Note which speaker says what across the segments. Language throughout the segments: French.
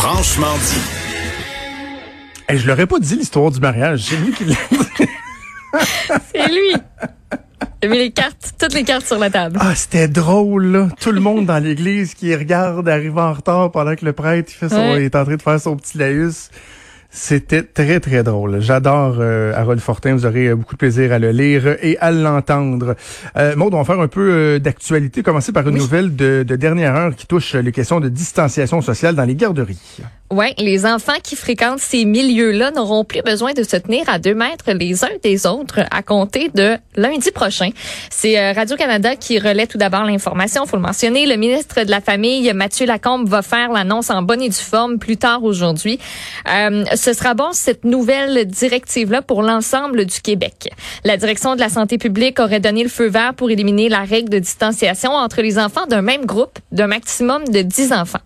Speaker 1: Franchement dit.
Speaker 2: Hey, je l'aurais pas dit l'histoire du mariage. C'est lui qui l'a
Speaker 3: C'est lui. Il a mis les cartes, toutes les cartes sur la table.
Speaker 2: Ah, c'était drôle, là. Tout le monde dans l'église qui regarde arriver en retard pendant que le prêtre il fait son,
Speaker 3: Ouais.
Speaker 2: il est en train de faire son petit laïus. C'était très, très drôle. J'adore euh, Harold Fortin. Vous aurez euh, beaucoup de plaisir à le lire et à l'entendre. Euh, Maud, on va faire un peu euh, d'actualité. Commencer par une nouvelle de, de dernière heure qui touche les questions de distanciation sociale dans les garderies.
Speaker 3: Ouais, les enfants qui fréquentent ces milieux-là n'auront plus besoin de se tenir à deux mètres les uns des autres à compter de lundi prochain. C'est euh, Radio-Canada qui relaie tout d'abord l'information, faut le mentionner. Le ministre de la Famille, Mathieu Lacombe, va faire l'annonce en bonne et due forme plus tard aujourd'hui. Euh, ce sera bon, cette nouvelle directive-là, pour l'ensemble du Québec. La direction de la santé publique aurait donné le feu vert pour éliminer la règle de distanciation entre les enfants d'un même groupe d'un maximum de 10 enfants.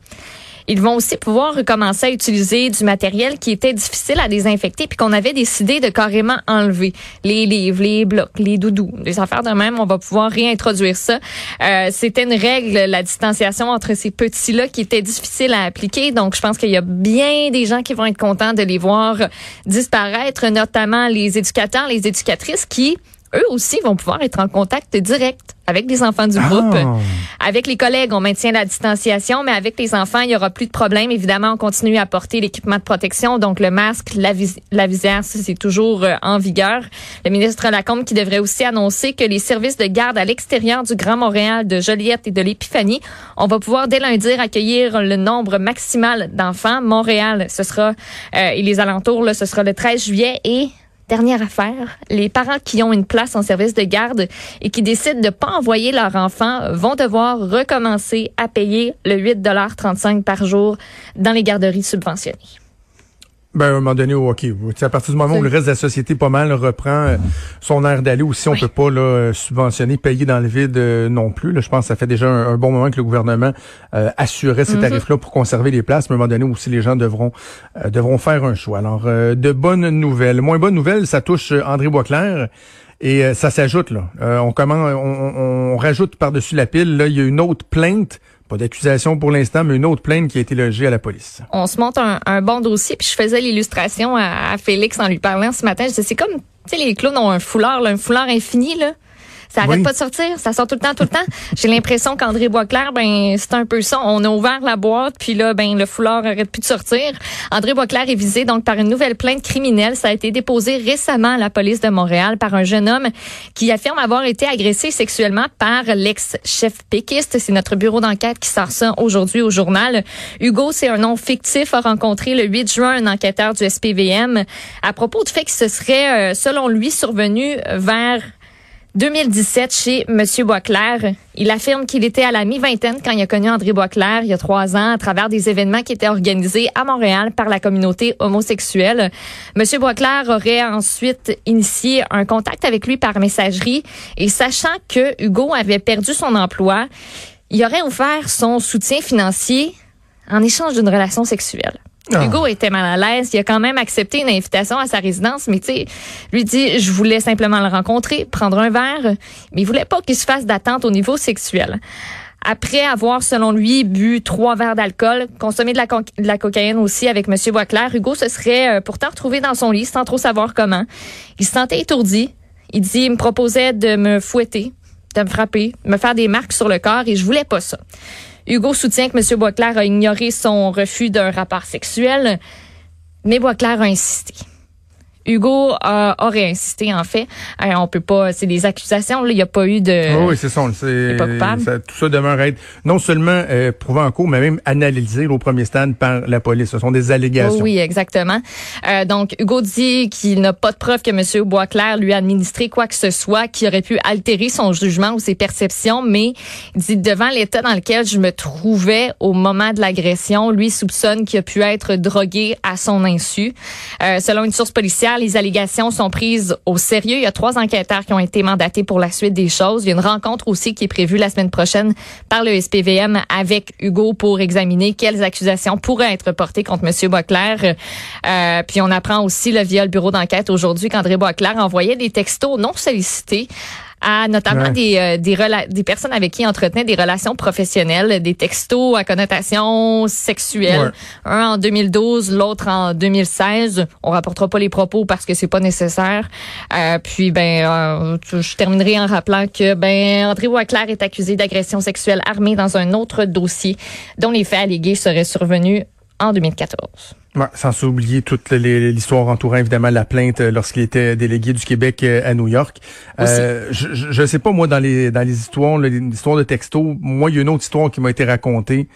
Speaker 3: Ils vont aussi pouvoir recommencer à utiliser du matériel qui était difficile à désinfecter puis qu'on avait décidé de carrément enlever. Les livres, les blocs, les doudous, les affaires de même, on va pouvoir réintroduire ça. Euh, C'était une règle, la distanciation entre ces petits-là qui était difficile à appliquer. Donc, je pense qu'il y a bien des gens qui vont être contents de les voir disparaître, notamment les éducateurs, les éducatrices qui, eux aussi, vont pouvoir être en contact direct avec les enfants du groupe.
Speaker 2: Ah.
Speaker 3: Avec les collègues, on maintient la distanciation, mais avec les enfants, il y aura plus de problème. Évidemment, on continue à porter l'équipement de protection, donc le masque, la, vis- la visière, c'est toujours euh, en vigueur. Le ministre Lacombe qui devrait aussi annoncer que les services de garde à l'extérieur du Grand Montréal, de Joliette et de l'Épiphanie, on va pouvoir dès lundi accueillir le nombre maximal d'enfants. Montréal, ce sera euh, et les alentours, là, ce sera le 13 juillet et Dernière affaire, les parents qui ont une place en service de garde et qui décident de pas envoyer leur enfant vont devoir recommencer à payer le 8,35 par jour dans les garderies subventionnées.
Speaker 2: Ben, à un moment donné, OK. À partir du moment où le reste de la société, pas mal, reprend euh, son air d'aller aussi, on peut pas là, subventionner, payer dans le vide euh, non plus. Là, je pense que ça fait déjà un, un bon moment que le gouvernement euh, assurait ces tarifs-là pour conserver les places. Mais à un moment donné aussi, les gens devront euh, devront faire un choix. Alors, euh, de bonnes nouvelles. Moins bonnes nouvelles, ça touche André Boisclair. Et euh, ça s'ajoute là. Euh, on commence, on, on- on rajoute par-dessus la pile. Là, il y a une autre plainte, pas d'accusation pour l'instant, mais une autre plainte qui a été logée à la police.
Speaker 3: On se monte un, bon dossier, puis je faisais l'illustration à, à Félix en lui parlant ce matin. Je disais, c'est comme, tu sais, les clowns ont un foulard, là, un foulard infini, là. Ça arrête
Speaker 2: Oui.
Speaker 3: pas de sortir, ça sort tout le temps, tout le temps. J'ai l'impression qu'André Boisclair, ben c'est un peu ça. On a ouvert la boîte, puis là, ben le foulard arrête plus de sortir. André Boisclair est visé donc par une nouvelle plainte criminelle. Ça a été déposé récemment à la police de Montréal par un jeune homme qui affirme avoir été agressé sexuellement par l'ex-chef péquiste. C'est notre bureau d'enquête qui sort ça aujourd'hui au journal. Hugo, c'est un nom fictif, a rencontré le 8 juin un enquêteur du SPVM à propos du fait que ce serait, euh, selon lui, survenu vers 2017 chez Monsieur Boisclair. Il affirme qu'il était à la mi-vingtaine quand il a connu André Boisclair il y a trois ans à travers des événements qui étaient organisés à Montréal par la communauté homosexuelle. Monsieur Boisclair aurait ensuite initié un contact avec lui par messagerie et sachant que Hugo avait perdu son emploi, il aurait offert son soutien financier en échange d'une relation sexuelle.
Speaker 2: Ah.
Speaker 3: Hugo était mal à l'aise. Il a quand même accepté une invitation à sa résidence, mais tu lui dit, je voulais simplement le rencontrer, prendre un verre, mais il voulait pas qu'il se fasse d'attente au niveau sexuel. Après avoir, selon lui, bu trois verres d'alcool, consommé de la, cocaïne aussi avec Monsieur Boisclair, Hugo se serait euh, pourtant retrouvé dans son lit sans trop savoir comment. Il se sentait étourdi. Il dit, il me proposait de me fouetter, de me frapper, me faire des marques sur le corps et je voulais pas ça. Hugo soutient que M. Boisclair a ignoré son refus d'un rapport sexuel, mais Boisclair a insisté. Hugo euh, aurait insisté, en fait. Euh, on peut pas, c'est des accusations. Il n'y a pas eu de.
Speaker 2: Oui, oui c'est ça. on le sait.
Speaker 3: pas coupable.
Speaker 2: Ça- tout ça demeure être non seulement euh, prouvé en cours, mais même analysé au premier stade par la police. Ce sont des allégations.
Speaker 3: Oh Oui, exactement. Euh, donc, Hugo dit qu'il n'a pas de preuve que M. Boisclair lui a administré quoi que ce soit qui aurait pu altérer son jugement ou ses perceptions, mais dit devant l'état dans lequel je me trouvais au moment de l'agression, lui soupçonne qu'il a pu être drogué à son insu. Euh, selon une source policière, les allégations sont prises au sérieux. Il y a trois enquêteurs qui ont été mandatés pour la suite des choses. Il y a une rencontre aussi qui est prévue la semaine prochaine par le SPVM avec Hugo pour examiner quelles accusations pourraient être portées contre M. Boisclair. Euh, puis on apprend aussi le via le bureau d'enquête aujourd'hui qu'André Boisclair envoyait des textos non sollicités à notamment
Speaker 2: Ouais.
Speaker 3: des, euh, des, rela- des personnes avec qui il entretenait des relations professionnelles, des textos à connotation sexuelle.
Speaker 2: Ouais.
Speaker 3: Un en 2012, l'autre en 2016. On rapportera pas les propos parce que c'est pas nécessaire. Euh, puis ben, euh, je terminerai en rappelant que ben André Boisclair est accusé d'agression sexuelle armée dans un autre dossier dont les faits allégués seraient survenus en 2014.
Speaker 2: Ouais, sans oublier toute l'histoire entourant évidemment la plainte euh, lorsqu'il était délégué du Québec euh, à New York. Euh, je, je je sais pas moi dans les dans les histoires, histoires de texto, moi il y a une autre histoire qui m'a été racontée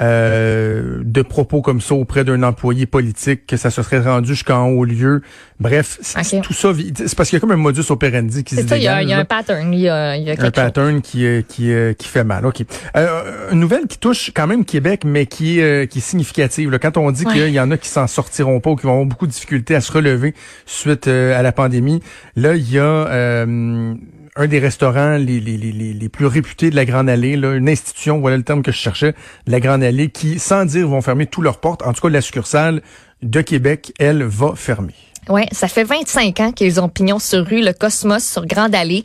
Speaker 2: euh, de propos comme ça auprès d'un employé politique que ça se serait rendu jusqu'en haut lieu. Bref, tout ça c'est parce qu'il y a comme un modus operandi qui se
Speaker 3: ça, il y, a,
Speaker 2: dégage,
Speaker 3: il y a
Speaker 2: là.
Speaker 3: un pattern, il y a, il y a
Speaker 2: un
Speaker 3: chose.
Speaker 2: pattern qui euh, qui euh, qui fait mal. Ok. Euh, une nouvelle qui touche quand même Québec, mais qui est euh, qui est significative. là. Quand on dit
Speaker 3: Ouais.
Speaker 2: qu'il y en a qui s'en sortiront pas ou qui vont avoir beaucoup de difficultés à se relever suite euh, à la pandémie, là il y a euh, un des restaurants les, plus réputés de la Grande Allée, là, une institution, voilà le terme que je cherchais, de la Grande Allée, qui, sans dire, vont fermer toutes leurs portes. En tout cas, la succursale de Québec, elle, va fermer.
Speaker 3: Ouais, ça fait 25 ans qu'ils ont pignon sur rue, le Cosmos sur Grande Allée.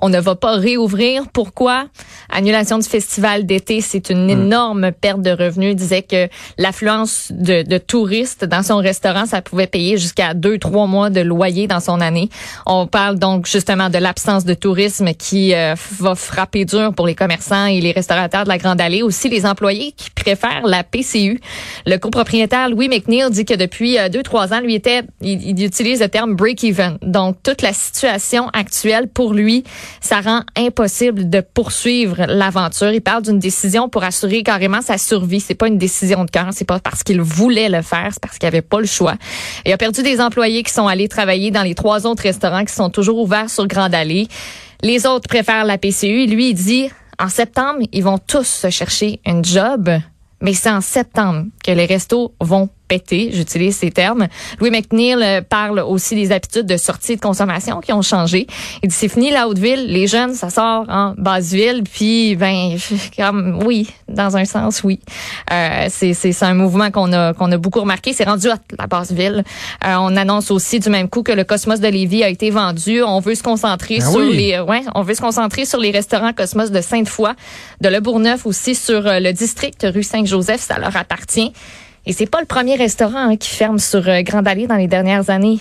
Speaker 3: On ne va pas réouvrir. Pourquoi? Annulation du festival d'été, c'est une énorme perte de revenus. Il disait que l'affluence de, de touristes dans son restaurant, ça pouvait payer jusqu'à deux, trois mois de loyer dans son année. On parle donc justement de l'absence de tourisme qui euh, va frapper dur pour les commerçants et les restaurateurs de la Grande Allée. Aussi, les employés qui préfèrent la PCU. Le copropriétaire Louis McNeil dit que depuis euh, deux, trois ans, lui était, il, il utilise le terme break-even. Donc, toute la situation actuelle pour lui, ça rend impossible de poursuivre l'aventure. Il parle d'une décision pour assurer carrément sa survie. C'est pas une décision de cœur. C'est pas parce qu'il voulait le faire. C'est parce qu'il avait pas le choix. Il a perdu des employés qui sont allés travailler dans les trois autres restaurants qui sont toujours ouverts sur Grande Allée. Les autres préfèrent la PCU. Lui, il dit, en septembre, ils vont tous se chercher un job. Mais c'est en septembre que les restos vont péter, j'utilise ces termes. Louis McNeil euh, parle aussi des habitudes de sortie et de consommation qui ont changé. Il dit c'est fini la haute ville, les jeunes ça sort en basse ville, puis ben comme oui, dans un sens oui. Euh, c'est c'est c'est un mouvement qu'on a qu'on a beaucoup remarqué, c'est rendu hot la basse ville. Euh, on annonce aussi du même coup que le Cosmos de Lévis a été vendu, on veut se concentrer
Speaker 2: Ah
Speaker 3: sur
Speaker 2: oui.
Speaker 3: les euh, ouais, on veut se concentrer sur les restaurants Cosmos de Sainte-Foy, de Le Bourgneuf aussi sur euh, le district rue Saint-Joseph, ça leur appartient. Et c'est pas le premier restaurant hein, qui ferme sur euh, Grande Allée dans les dernières années.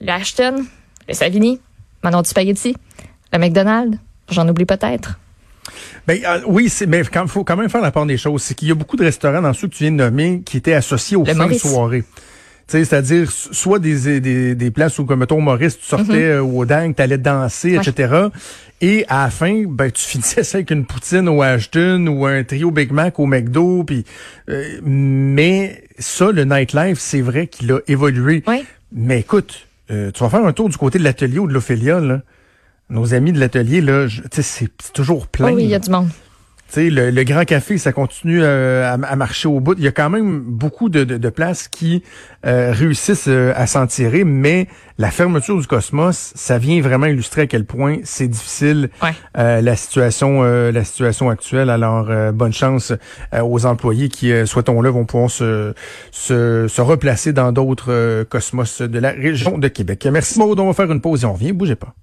Speaker 3: Le Ashton, le Savini, Manon du Spaghetti, le McDonald's, j'en oublie peut-être.
Speaker 2: Ben, euh, oui, mais il faut quand même faire la part des choses. C'est qu'il y a beaucoup de restaurants dans ceux que tu viens de nommer qui étaient associés aux
Speaker 3: Le
Speaker 2: fins de soirée. C'est-à-dire so- soit des, des, des places où, comme mettons, au Maurice, tu sortais euh, au dingue, tu allais danser,
Speaker 3: Mhm. Ouais.
Speaker 2: etc. Et à la fin, ben, tu finissais ça avec une poutine au Ashton ou un trio Big Mac au McDo. Puis, euh, mais ça, le nightlife, c'est vrai qu'il a évolué.
Speaker 3: Oui.
Speaker 2: Mais écoute, euh, tu vas faire un tour du côté de l'atelier ou de l'Ophélia, là. Nos amis de l'atelier, là, c'est toujours plein.
Speaker 3: Oh oui, il y a du monde.
Speaker 2: Tu sais, le, le Grand Café, ça continue euh, à, à marcher au bout. Il y a quand même beaucoup de, de, de places qui euh, réussissent euh, à s'en tirer, mais la fermeture du Cosmos, ça vient vraiment illustrer à quel point c'est difficile
Speaker 3: Ouais.
Speaker 2: euh, la situation euh, la situation actuelle. Alors, euh, bonne chance euh, aux employés qui, euh, souhaitons-le, vont pouvoir se, se, se replacer dans d'autres euh, Cosmos de la région de Québec. Merci Maud, on va faire une pause et on revient. Bougez pas.